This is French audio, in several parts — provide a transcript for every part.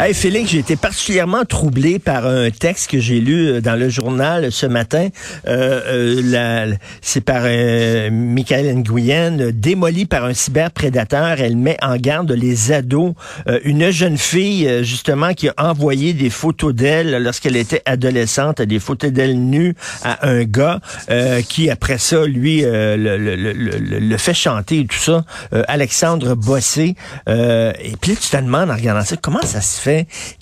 Hey Félix, j'ai été particulièrement troublé par un texte que j'ai lu euh, dans le journal ce matin. Euh, euh, c'est par euh, Michael Nguyen, démolie par un cyberprédateur. Elle met en garde les ados. Une jeune fille, justement, qui a envoyé des photos d'elle lorsqu'elle était adolescente, des photos d'elle nue à un gars qui, après ça, lui, le, le, le, le, fait chanter et tout ça. Alexandre Bossé. et puis là, tu te demandes en regardant ça, comment ça se fait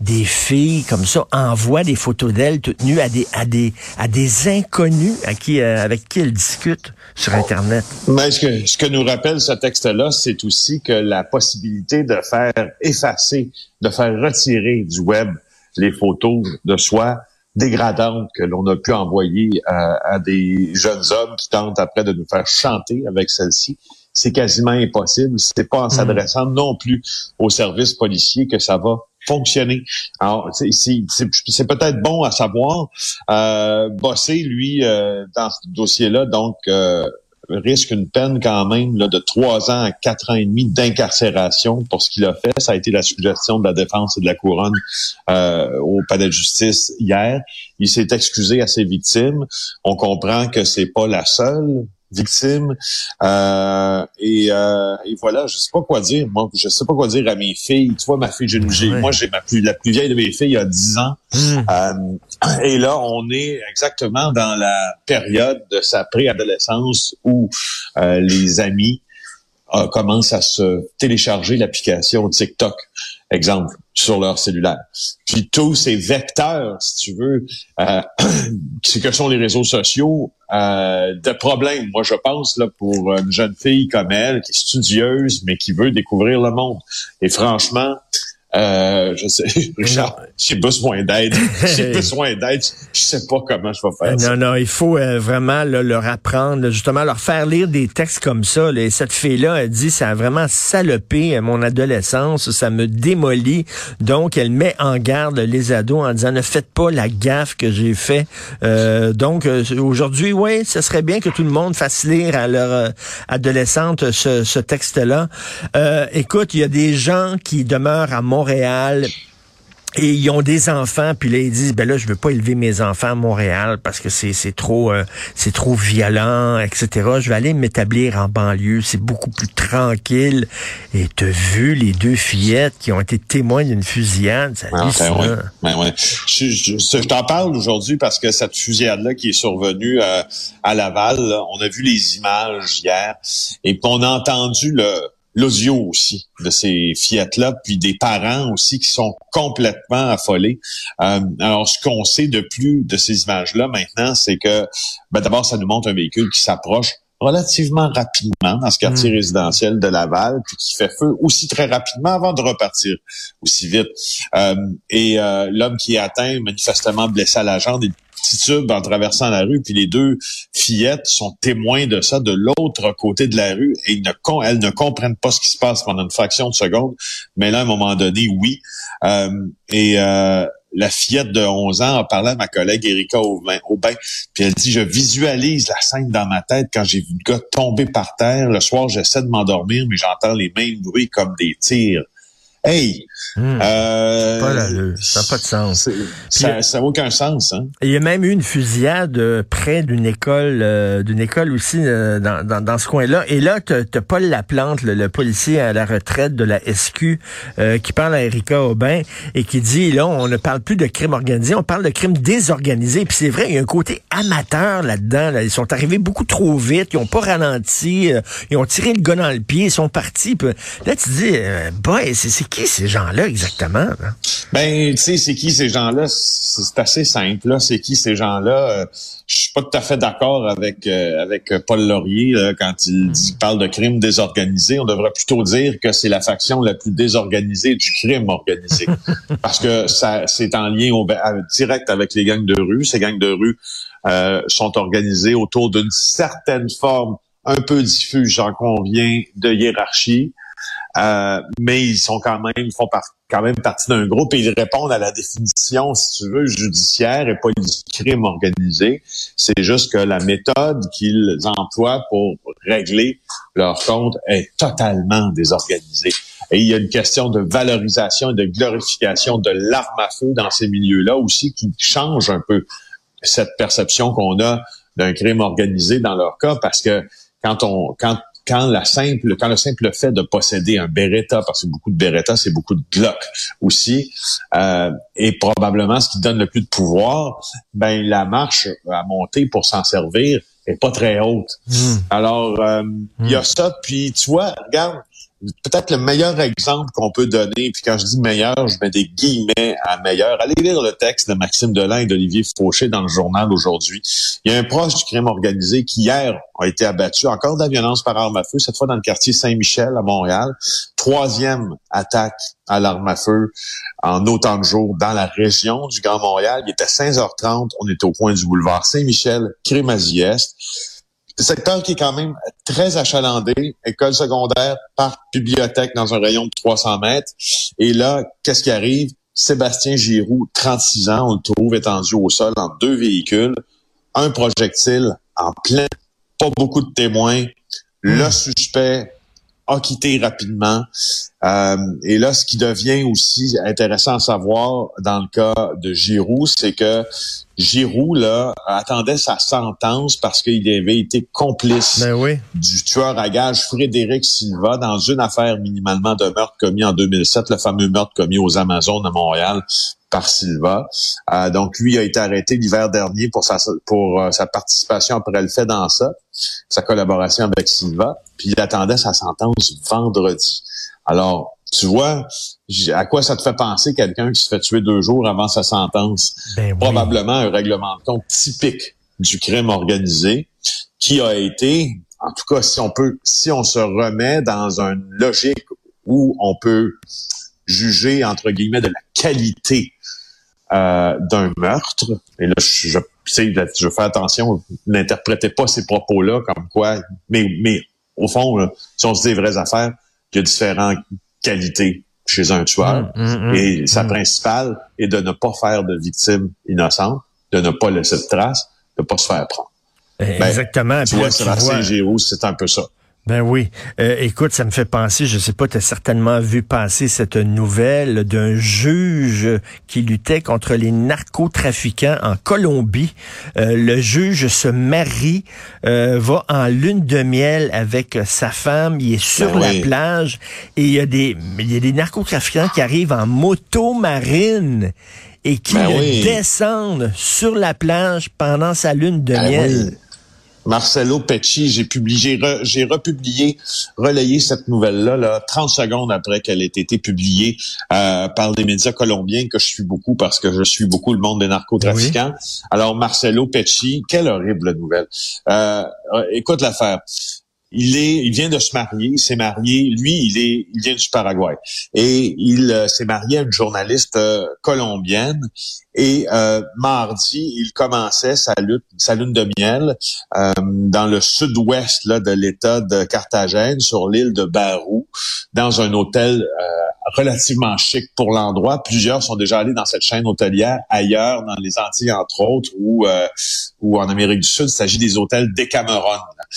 des filles comme ça envoient des photos d'elles toutes nues à des à des à des inconnus à qui euh, avec qui elles discutent sur internet. Mais ce que ce que nous rappelle ce texte-là, c'est aussi que la possibilité de faire effacer, de faire retirer du web les photos de soi dégradantes que l'on a pu envoyer à, à des jeunes hommes qui tentent après de nous faire chanter avec celles-ci c'est quasiment impossible. C'est pas en hmm. s'adressant non plus aux services policiers que ça va fonctionner. Alors, c'est peut-être bon à savoir. Euh, Bossé, lui, euh, dans ce dossier-là, donc, euh, risque une peine quand même là, de trois ans à quatre ans et demi d'incarcération pour ce qu'il a fait. Ça a été la suggestion de la défense et de la couronne euh, au palais de justice hier. Il s'est excusé à ses victimes. On comprend que c'est pas la seule victime. Euh, et, euh, et, voilà, je sais pas quoi dire. Moi, je sais pas quoi dire à mes filles. Tu vois, ma fille, j'ai, moi, j'ai ma plus, la plus vieille de mes filles il y a 10 ans. Hmm. Euh, et là, on est exactement dans la période de sa préadolescence où euh, les amis euh, commencent à se télécharger l'application TikTok, exemple, sur leur cellulaire. Puis tous ces vecteurs, si tu veux, euh, que sont les réseaux sociaux, euh, de problèmes, moi je pense, là, pour une jeune fille comme elle, qui est studieuse, mais qui veut découvrir le monde. Et franchement, euh, je sais, Richard, j'ai besoin d'aide. J'ai besoin d'aide. Je sais pas comment je vais faire non, Non, il faut euh, vraiment leur apprendre, justement, leur faire lire des textes comme ça. Et cette fille-là, elle dit, ça a vraiment salopé euh, mon adolescence, ça me démolit. Donc, elle met en garde les ados en disant, ne faites pas la gaffe que j'ai fait. Euh, donc, aujourd'hui, oui, ce serait bien que tout le monde fasse lire à leur adolescente ce, ce texte-là. écoute, il y a des gens qui demeurent à Montréal Montréal. Et ils ont des enfants, puis là ils disent ben là je veux pas élever mes enfants à Montréal parce que c'est c'est trop euh, c'est trop violent, etc. Je vais aller m'établir en banlieue, c'est beaucoup plus tranquille. Et t'as vu les deux fillettes qui ont été témoins d'une fusillade, ça ah, ben ben ouais. Je, je, t'en parle aujourd'hui parce que cette fusillade là qui est survenue euh, à Laval, on a vu les images hier et on a entendu le l'audio aussi de ces fillettes-là, puis des parents aussi qui sont complètement affolés. Euh, alors, ce qu'on sait de plus de ces images-là maintenant, c'est que ben, d'abord, ça nous montre un véhicule qui s'approche relativement rapidement dans ce quartier hmm. résidentiel de Laval, puis qui fait feu aussi très rapidement avant de repartir aussi vite. Euh, et euh, l'homme qui est atteint, manifestement blessé à la jambe, titube en traversant la rue, puis les deux fillettes sont témoins de ça de l'autre côté de la rue et ne, elles ne comprennent pas ce qui se passe pendant une fraction de seconde, mais là, à un moment donné, oui. Euh, et euh, la fillette de 11 ans a parlé à ma collègue Erika Aubin, puis elle dit, je visualise la scène dans ma tête quand j'ai vu le gars tomber par terre. Le soir, j'essaie de m'endormir, mais j'entends les mêmes bruits comme des tirs. Hey! Hmm. Euh, pas ça n'a pas de sens. Ça n'a aucun sens. Hein? Il y a même eu une fusillade euh, près d'une école, euh, d'une école aussi euh, dans, dans, dans, ce coin-là. Et là, tu as Paul Laplante, le, le, policier à la retraite de la SQ, qui parle à Erika Aubin et qui dit, là, on ne parle plus de crime organisé, on parle de crime désorganisé. Puis c'est vrai, il y a un côté amateur là-dedans. Là. Ils sont arrivés beaucoup trop vite, ils ont pas ralenti, ils ont tiré le gars dans le pied, ils sont partis. là, tu dis, boy, c'est qui ces gens-là exactement? Ben, tu sais, c'est qui ces gens-là? C'est assez simple. Là. C'est qui ces gens-là? Euh, je suis pas tout à fait d'accord avec euh, avec Paul Laurier quand il, dit, parle de crime désorganisé. On devrait plutôt dire que c'est la faction la plus désorganisée du crime organisé, parce que ça c'est en lien au, direct avec les gangs de rue. Ces gangs de rue euh, sont organisés autour d'une certaine forme un peu diffuse, j'en conviens, de hiérarchie. Euh, mais ils sont quand même, font quand même partie d'un groupe et ils répondent à la définition, si tu veux, judiciaire et pas du crime organisé. C'est juste que la méthode qu'ils emploient pour régler leur compte est totalement désorganisée. Et il y a une question de valorisation et de glorification de l'arme à feu dans ces milieux-là aussi qui change un peu cette perception qu'on a d'un crime organisé dans leur cas parce que quand on quand quand la simple, quand le simple fait de posséder un Beretta, parce que beaucoup de Beretta, c'est beaucoup de Glock aussi, euh, et probablement ce qui donne le plus de pouvoir, ben la marche à monter pour s'en servir est pas très haute. Hmm. Alors, euh, il y a hmm. ça. Puis tu vois, regarde, peut-être le meilleur exemple qu'on peut donner, puis quand je dis meilleur, je mets des guillemets à meilleur. Allez lire le texte de Maxime Delin et d'Olivier Fauché dans le journal aujourd'hui. Il y a un proche du crime organisé qui hier a été abattu, encore de la violence par arme à feu, cette fois dans le quartier Saint-Michel à Montréal. Troisième attaque à l'arme à feu en autant de jours dans la région du Grand Montréal. Il était 16h30, on était au point du boulevard Saint-Michel, Crémazie-Est secteur qui est quand même très achalandé, école secondaire, parc, bibliothèque dans un rayon de 300 mètres. Et là, qu'est-ce qui arrive? Sébastien Giroux, 36 ans, on le trouve étendu au sol en deux véhicules, un projectile en plein, pas beaucoup de témoins. Le hmm. suspect a quitté rapidement. Euh, et là, ce qui devient aussi intéressant à savoir dans le cas de Giroud, c'est que Giroud là attendait sa sentence parce qu'il avait été complice ben du tueur à gage Frédéric Silva dans une affaire minimalement de meurtre commis en 2007, le fameux meurtre commis aux Amazones de Montréal par Silva. Euh, donc lui a été arrêté l'hiver dernier pour sa pour euh, sa participation après le fait dans ça, sa collaboration avec Silva, puis il attendait sa sentence vendredi. Alors, tu vois, à quoi ça te fait penser quelqu'un qui se fait tuer deux jours avant sa sentence? Ben Probablement un règlement de compte typique du crime organisé qui a été, en tout cas, si on peut, si on se remet dans une logique où on peut juger, entre guillemets, de la qualité euh, d'un meurtre. Et là, je, je, je fais attention, n'interprétez pas ces propos-là comme quoi, mais, mais au fond, si on se dit les vraies affaires, il y a différentes qualités chez un tueur. Mmh, mmh, mmh. et sa principale est de ne pas faire de victimes innocentes, de ne pas laisser de traces, de ne pas se faire prendre. Ben, Exactement. Tu vois, Sébastien Giroux, c'est un peu ça. Ben oui. Euh, écoute, ça me fait penser, je sais pas, tu as certainement vu passer cette nouvelle d'un juge qui luttait contre les narcotrafiquants en Colombie. Euh, le juge se marie, euh, va en lune de miel avec sa femme, il est sur ben la plage et il y a des il y a des narcotrafiquants qui arrivent en moto marine et qui ben descendent sur la plage pendant sa lune de ben miel. Marcelo Pecci, j'ai publié, j'ai republié, relayé cette nouvelle-là, là, 30 secondes après qu'elle ait été publiée euh, par des médias colombiens que je suis beaucoup parce que je suis beaucoup le monde des narcotrafiquants. Alors Marcelo Pecci, quelle horrible nouvelle. Euh, écoute l'affaire il est, il vient de se marier, il s'est marié, lui, il est, il vient du Paraguay et il euh, s'est marié à une journaliste euh, colombienne et euh, mardi, il commençait sa lutte, sa lune de miel dans le sud-ouest là de l'État de Carthagène, sur l'île de Barou, dans un hôtel relativement chic pour l'endroit. Plusieurs sont déjà allés dans cette chaîne hôtelière ailleurs, dans les Antilles entre autres, ou ou en Amérique du Sud. Il s'agit des hôtels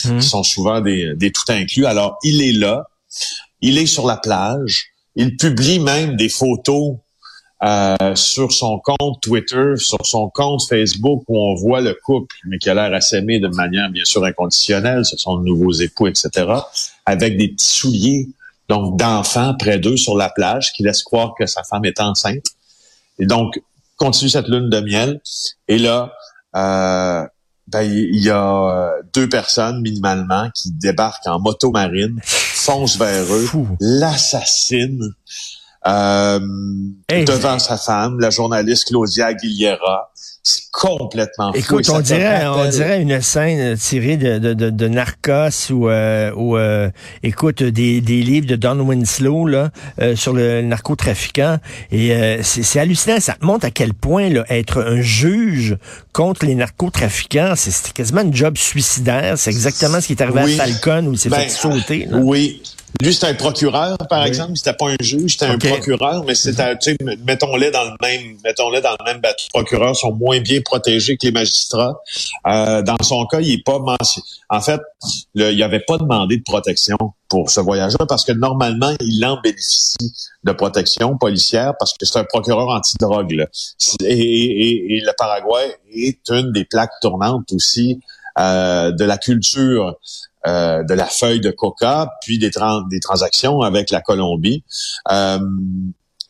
Qui mmh. sont souvent des des, tout inclus. Alors, il est là, il est sur la plage, il publie même des photos euh, sur son compte Twitter, sur son compte Facebook où on voit le couple, mais qui a l'air à s'aimer de manière bien sûr inconditionnelle, ce sont de nouveaux époux, etc., avec des petits souliers, donc d'enfants près d'eux sur la plage, qui laissent croire que sa femme est enceinte. Et donc, continue cette lune de miel. Et là, euh, ben, il y a euh, deux personnes minimalement qui débarquent en moto marine, foncent vers eux, l'assassinent euh, devant sa femme, la journaliste Claudia Aguilera. C'est complètement fou. Écoute, on dirait, on dirait une scène tirée de, de, de, de Narcos ou, euh, ou euh, écoute, des, des livres de Don Winslow là, euh, sur le narcotrafiquant. Et euh, c'est hallucinant. Ça montre à quel point là, être un juge contre les narcotrafiquants, c'est quasiment un job suicidaire. C'est exactement ce qui est arrivé à Falcon où il s'est fait ben, sauter. Oui, Lui, c'était un procureur, par exemple. C'était pas un juge, c'était un procureur, mais c'était, tu sais, mettons-les dans le même, mettons-les dans le même bateau. Les procureurs sont moins bien protégés que les magistrats. Euh, dans son cas, il est pas mentionné. En fait, le, il avait pas demandé de protection pour ce voyageur parce que normalement, il en bénéficie de protection policière parce que c'est un procureur antidrogue. Et, et, et, le Paraguay est une des plaques tournantes aussi euh, de la culture euh, de la feuille de coca, puis des, des transactions avec la Colombie. Euh,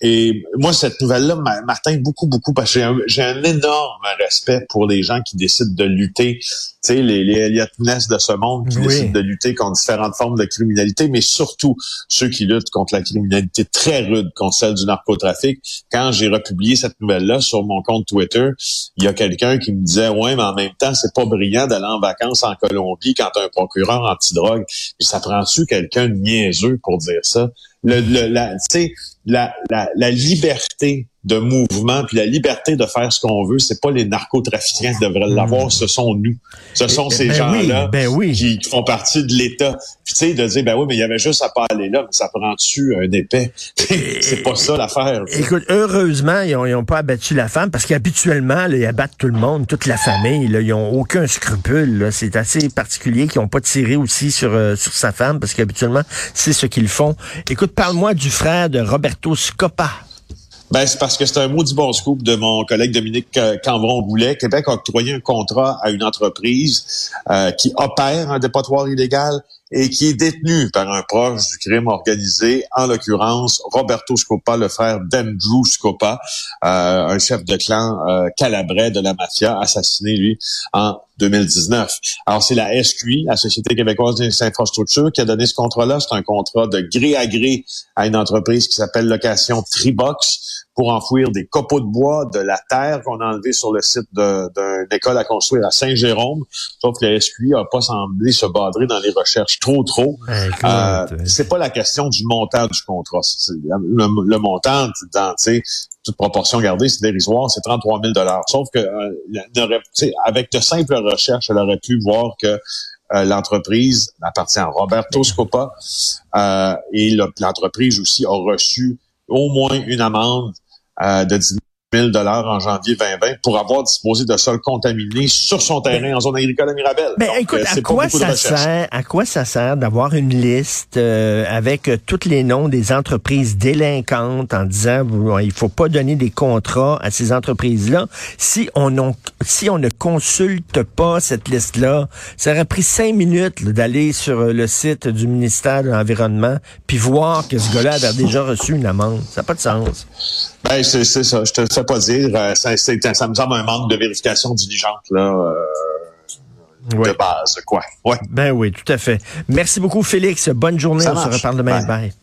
et moi, cette nouvelle-là m'atteint beaucoup, beaucoup parce que j'ai un, énorme respect pour les gens qui décident de lutter, tu sais, les, les Elliot Ness de ce monde qui décident de lutter contre différentes formes de criminalité, mais surtout ceux qui luttent contre la criminalité très rude, contre celle du narcotrafic. Quand j'ai republié cette nouvelle-là sur mon compte Twitter, il y a quelqu'un qui me disait, ouais, mais en même temps, c'est pas brillant d'aller en vacances en Colombie quand un procureur anti-drogue. Ça prend-tu quelqu'un de niaiseux pour dire ça? Le, le, la, la, la, la liberté de mouvement puis la liberté de faire ce qu'on veut, c'est pas les narcotrafiquants qui devraient l'avoir, hmm. ce sont nous. Ce sont ces ben gens-là ben oui. qui font partie de l'État. Puis tu sais, de dire, ben oui, mais il y avait juste à pas aller là, mais ça prend dessus un épais? c'est pas ça l'affaire. Écoute, heureusement, ils ont, pas abattu la femme parce qu'habituellement, ils abattent tout le monde, toute la famille. Là, ils ont aucun scrupule. C'est assez particulier qu'ils ont pas tiré aussi sur, euh, sur sa femme parce qu'habituellement, c'est ce qu'ils font. Écoute, parle-moi du frère de Roberto Scopa. Ben, c'est parce que c'est un maudit bon scoop de mon collègue Dominique euh, Cambron-Goulet. Québec a octroyé un contrat à une entreprise euh, qui opère un dépotoir illégal et qui est détenu par un proche du crime organisé, en l'occurrence Roberto Scopa, le frère d'Andrew Scopa, euh, un chef de clan euh, calabrais de la mafia, assassiné, lui, en 2019. Alors, c'est la SQI, la Société québécoise des infrastructures, qui a donné ce contrat-là. C'est un contrat de gré à gré à une entreprise qui s'appelle Location Tribox pour enfouir des copeaux de bois, de la terre qu'on a enlevé sur le site d'une école à construire à Saint-Jérôme. Sauf que la SQI n'a pas semblé se badrer dans les recherches trop, trop. Ben, euh, c'est pas la question du montant du contrat. Le, montant, dans, toute proportion gardée, c'est dérisoire, c'est 33 000 Sauf que euh, avec de simples recherches, elle aurait pu voir que euh, l'entreprise appartient à Roberto Scopa euh, et l'entreprise aussi a reçu au moins une amende uh, de 000 dollars en janvier 2020 pour avoir disposé de sol contaminé sur son terrain en zone agricole à Mirabel. Mais écoute, euh, à quoi ça sert À quoi ça sert d'avoir une liste euh, avec euh, tous les noms des entreprises délinquantes en disant bon, il faut pas donner des contrats à ces entreprises-là? Si on non, si on ne consulte pas cette liste-là, ça aurait pris cinq minutes d'aller sur le site du ministère de l'environnement puis voir que ce gars-là avait déjà reçu une amende. Ça n'a pas de sens. Ben c'est ça. Je te pas dire. Euh, ça, ça, me semble un manque de vérification diligente là. Euh, de base, quoi. Ouais. Ben oui, tout à fait. Merci beaucoup, Félix. Bonne journée. On se reparle demain. Bye.